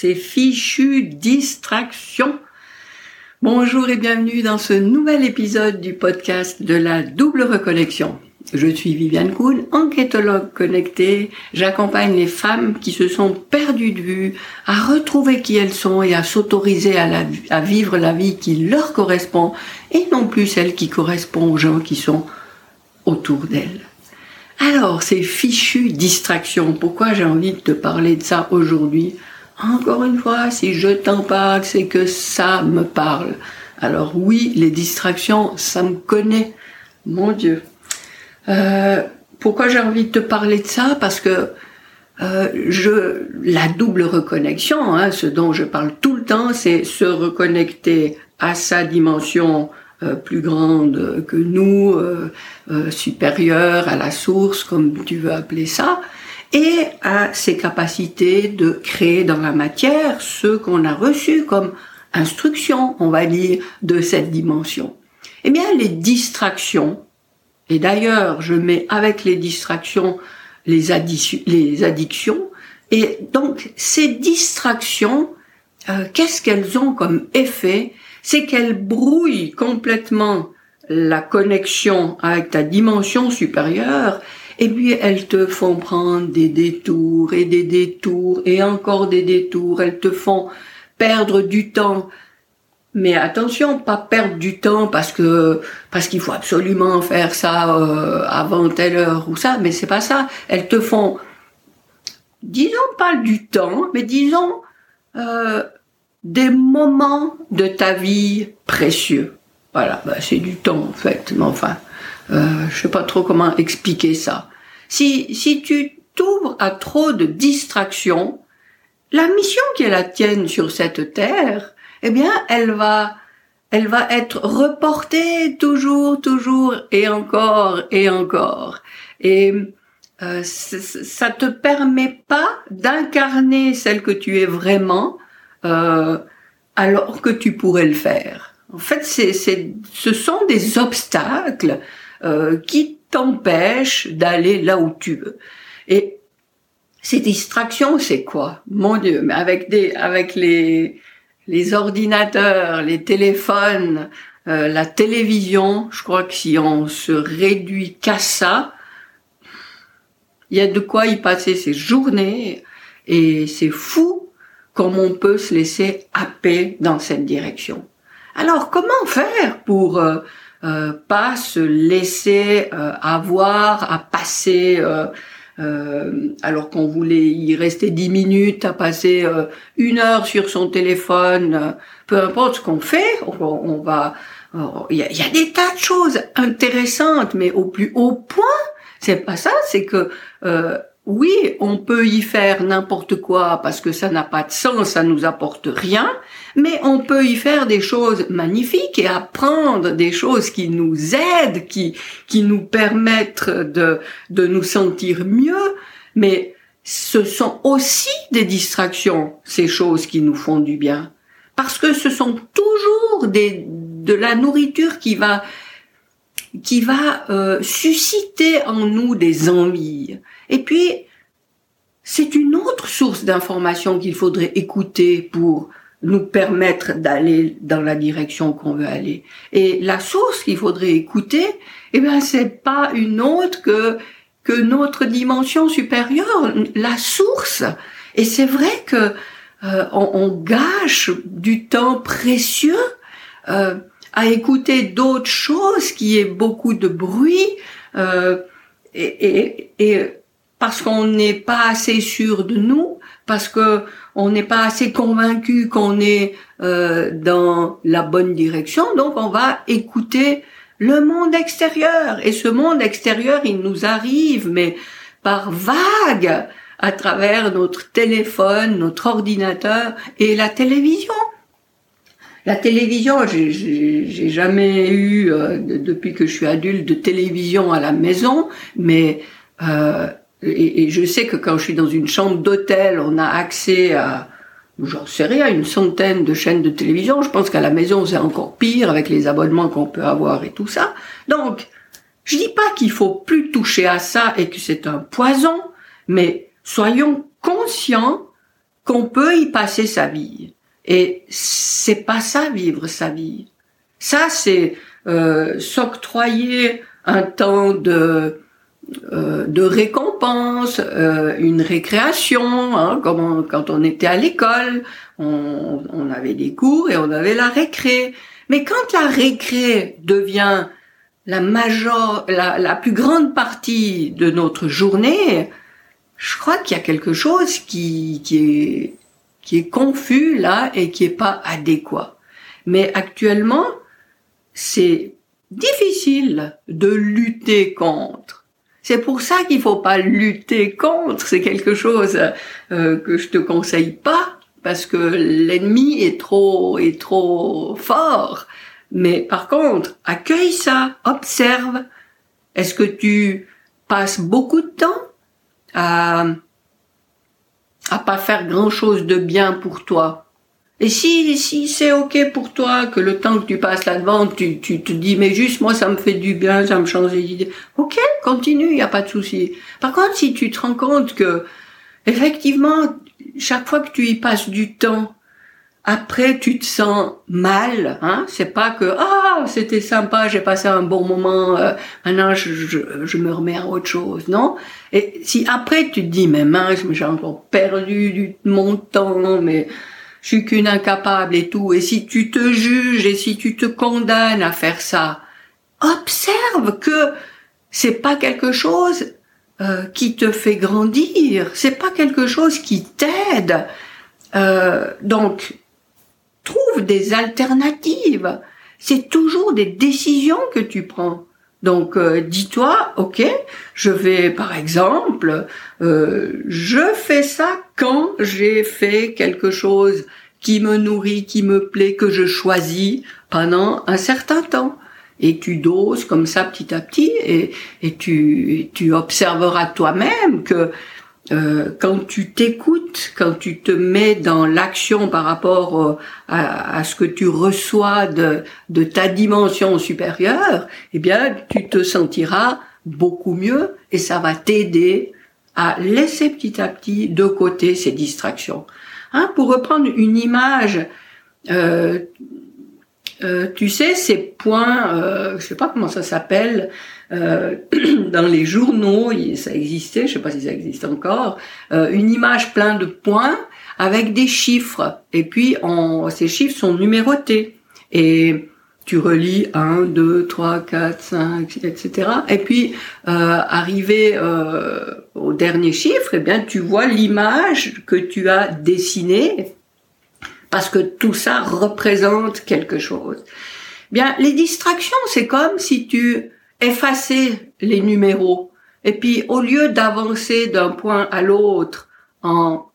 ces fichues distractions. Bonjour et bienvenue dans ce nouvel épisode du podcast de la double reconnexion. Je suis Viviane Kuhn, enquêtologue connectée. J'accompagne les femmes qui se sont perdues de vue à retrouver qui elles sont et à s'autoriser à, à, vivre la vie qui leur correspond et non plus celle qui correspond aux gens qui sont autour d'elles. Alors, ces fichues distractions, pourquoi j'ai envie de te parler de ça aujourd'hui? Encore une fois, si je t'en parle, c'est que ça me parle. Alors oui, les distractions, ça me connaît. Mon Dieu. Euh, pourquoi j'ai envie de te parler de ça? Parce que euh, je, la double reconnexion, hein, ce dont je parle tout le temps, c'est se reconnecter à sa dimension euh, plus grande que nous, supérieure à la source, comme tu veux appeler ça, et à ses capacités de créer dans la matière ce qu'on a reçu comme instruction, on va dire, de cette dimension. Eh bien, les distractions, et d'ailleurs, je mets avec les distractions les, addictions, et donc ces distractions, qu'est-ce qu'elles ont comme effet? C'est qu'elle brouille complètement la connexion avec ta dimension supérieure et puis elles te font prendre des détours et des détours et encore des détours. Elles te font perdre du temps. Mais attention, pas perdre du temps parce que parce qu'il faut absolument faire ça euh, avant telle heure ou ça. Mais c'est pas ça. Elles te font, disons pas du temps, mais disons euh, des moments de ta vie précieux. Voilà, bah, c'est du temps en fait, mais enfin, euh, je sais pas trop comment expliquer ça. Si, si tu t'ouvres à trop de distractions, la mission qui est la tienne sur cette terre, eh bien, elle va, elle va être reportée toujours, toujours et encore et encore. Et euh, ça te permet pas d'incarner celle que tu es vraiment euh, alors que tu pourrais le faire. En fait, c'est, ce sont des obstacles euh, qui t'empêchent d'aller là où tu veux. Et ces distractions, c'est quoi? Mon Dieu, mais avec des, avec les, les ordinateurs, les téléphones, euh, la télévision, je crois que si on se réduit qu'à ça, il y a de quoi y passer ses journées et c'est fou comme on peut se laisser happer dans cette direction. Alors comment faire pour euh, euh pas se laisser euh, avoir à passer euh, alors qu'on voulait y rester dix minutes, à passer une heure sur son téléphone, peu importe ce qu'on fait, on, va, il y y a, des tas de choses intéressantes, mais au plus haut point, c'est pas ça, c'est que oui, on peut y faire n'importe quoi parce que ça n'a pas de sens, ça nous apporte rien, mais on peut y faire des choses magnifiques et apprendre des choses qui nous aident, qui, qui nous permettent de, de nous sentir mieux, mais ce sont aussi des distractions, ces choses qui nous font du bien. Parce que ce sont toujours des, de la nourriture qui va qui va euh, susciter en nous des envies. Et puis, c'est une autre source d'information qu'il faudrait écouter pour nous permettre d'aller dans la direction qu'on veut aller. Et la source qu'il faudrait écouter, eh bien, c'est pas une autre que que notre dimension supérieure, la source. Et c'est vrai que euh, on, on, gâche du temps précieux euh, à écouter d'autres choses, qui est beaucoup de bruit, euh, et, et, et, parce qu'on n'est pas assez sûr de nous, parce que on n'est pas assez convaincu qu'on est euh, dans la bonne direction, donc on va écouter le monde extérieur. Et ce monde extérieur, il nous arrive, mais par vagues, à travers notre téléphone, notre ordinateur et la télévision. La télévision, j'ai jamais eu euh, depuis que je suis adulte de télévision à la maison, mais euh, et, et, je sais que quand je suis dans une chambre d'hôtel, on a accès à, j'en sais rien, une centaine de chaînes de télévision. Je pense qu'à la maison c'est encore pire avec les abonnements qu'on peut avoir et tout ça. Donc, je dis pas qu'il faut plus toucher à ça et que c'est un poison, mais soyons conscients qu'on peut y passer sa vie. Et c'est pas ça vivre sa vie. Ça c'est euh, s'octroyer un temps de euh, de récompense, euh, une récréation, hein, comme quand on était à l'école, on, on, avait des cours et on avait la récré. Mais quand la récré devient la major, la, la plus grande partie de notre journée, je crois qu'il y a quelque chose qui, qui est qui est confus là et qui est pas adéquat. Mais actuellement, c'est difficile de lutter contre. C'est pour ça qu'il faut pas lutter contre. C'est quelque chose euh, que je te conseille pas parce que l'ennemi est trop est trop fort. Mais par contre, accueille ça, observe. Est-ce que tu passes beaucoup de temps à à pas faire grand chose de bien pour toi? Et si, si c'est ok pour toi que le temps que tu passes là-devant, tu, tu te dis mais juste moi ça me fait du bien, ça me change d'idée. Ok, continue, il y a pas de souci. Par contre, si tu te rends compte que effectivement chaque fois que tu y passes du temps, après tu te sens mal, hein, c'est pas que ah c'était sympa, j'ai passé un bon moment, euh, maintenant je, je, je, me remets à autre chose, non Et si après tu te dis mais mince, j'ai encore perdu du, mon temps, mais je suis qu'une incapable et tout. Et si tu te juges et si tu te condamnes à faire ça, observe que c'est pas quelque chose euh, qui te fait grandir, c'est pas quelque chose qui t'aide. Euh, donc, trouve des alternatives. C'est toujours des décisions que tu prends. Donc euh, dis-toi, ok, je vais par exemple, euh, je fais ça quand j'ai fait quelque chose qui me nourrit, qui me plaît, que je choisis pendant un certain temps. Et tu doses comme ça petit à petit et, et tu, tu observeras toi-même que euh, quand tu t'écoutes, quand tu te mets dans l'action par rapport euh, à, ce que tu reçois de, ta dimension supérieure, eh bien, tu te sentiras beaucoup mieux et ça va t'aider à laisser petit à petit de côté ces distractions. Hein, pour reprendre une image, euh, euh, tu sais, ces points, euh, je sais pas comment ça s'appelle, euh, dans les journaux, ça existait, je sais pas si ça existe encore, euh, une image plein de points avec des chiffres. Et puis, on, ces chiffres sont numérotés. Et tu relis 1, 2, 3, 4, 5, etc. Et puis, euh, arrivé au dernier chiffre, eh bien, tu vois l'image que tu as dessinée parce que tout ça représente quelque chose. Bien, les distractions, c'est comme si tu effaçais les numéros et puis au lieu d'avancer d'un point à l'autre en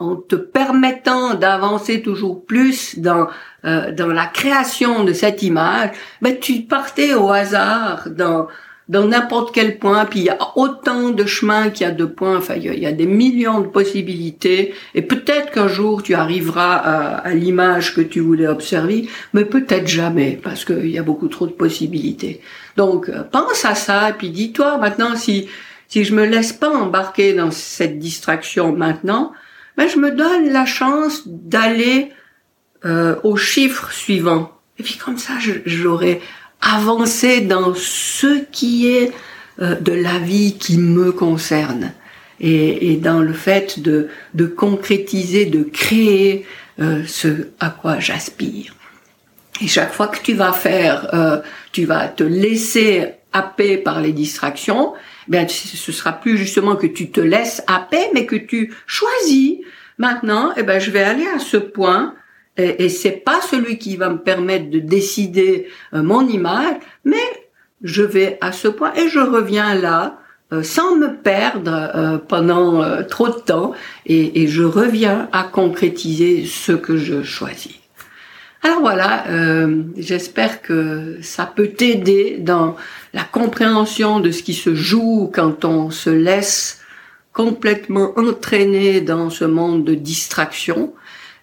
en te permettant d'avancer toujours plus dans euh, dans la création de cette image, ben tu partais au hasard dans dans n'importe quel point, puis il y a autant de chemins qu'il y a de points, enfin il y, a, des millions de possibilités, et peut-être qu'un jour tu arriveras à, l'image que tu voulais observer, mais peut-être jamais, parce qu'il y a beaucoup trop de possibilités. Donc euh, pense à ça, et puis dis-toi maintenant si si je me laisse pas embarquer dans cette distraction maintenant, ben je me donne la chance d'aller euh, au chiffre suivant. Et puis comme ça, j'aurai avancer dans ce qui est euh, de la vie qui me concerne et, et dans le fait de, de, concrétiser, de créer euh, ce à quoi j'aspire. Et chaque fois que tu vas faire, euh, tu vas te laisser happer par les distractions, bien ce sera plus justement que tu te laisses happer, mais que tu choisis. Maintenant, eh ben je vais aller à ce point et, et c'est pas celui qui va me permettre de décider euh, mon image, mais je vais à ce point et je reviens là euh, sans me perdre euh, pendant trop de temps et, et, je reviens à concrétiser ce que je choisis. Alors voilà, j'espère que ça peut t'aider dans la compréhension de ce qui se joue quand on se laisse complètement entraîner dans ce monde de distraction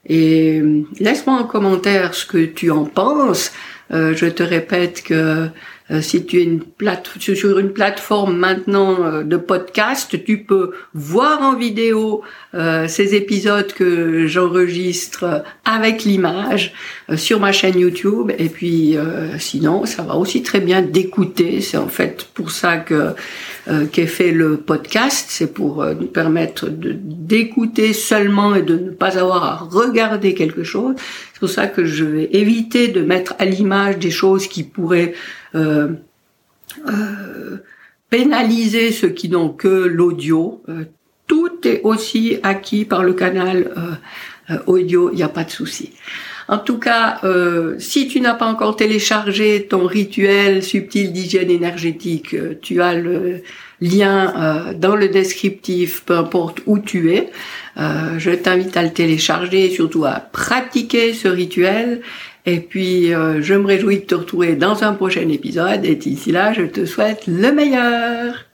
et euh, laisse-moi en commentaire ce que tu en penses. Euh, je te répète que euh, si tu es une plate sur une plateforme maintenant de podcast, tu peux voir en vidéo euh, ces épisodes que j'enregistre avec l'image euh, sur ma chaîne YouTube. Et puis sinon, ça va aussi très bien d'écouter. C'est en fait pour ça que qu'est fait le podcast. C'est pour nous permettre d'écouter seulement et de ne pas avoir à regarder quelque chose. C'est pour ça que je vais éviter de mettre à l'image des choses qui pourraient pénaliser ceux qui n'ont que l'audio. Euh, aussi acquis par le canal euh, euh, audio, il n'y a pas de souci. En tout cas, si tu n'as pas encore téléchargé ton rituel subtil d'hygiène énergétique, tu as le lien dans le descriptif, peu importe où tu es. je t'invite à le télécharger et surtout à pratiquer ce rituel et puis, euh, je me réjouis de te retrouver dans un prochain épisode. Et d'ici là, je te souhaite le meilleur.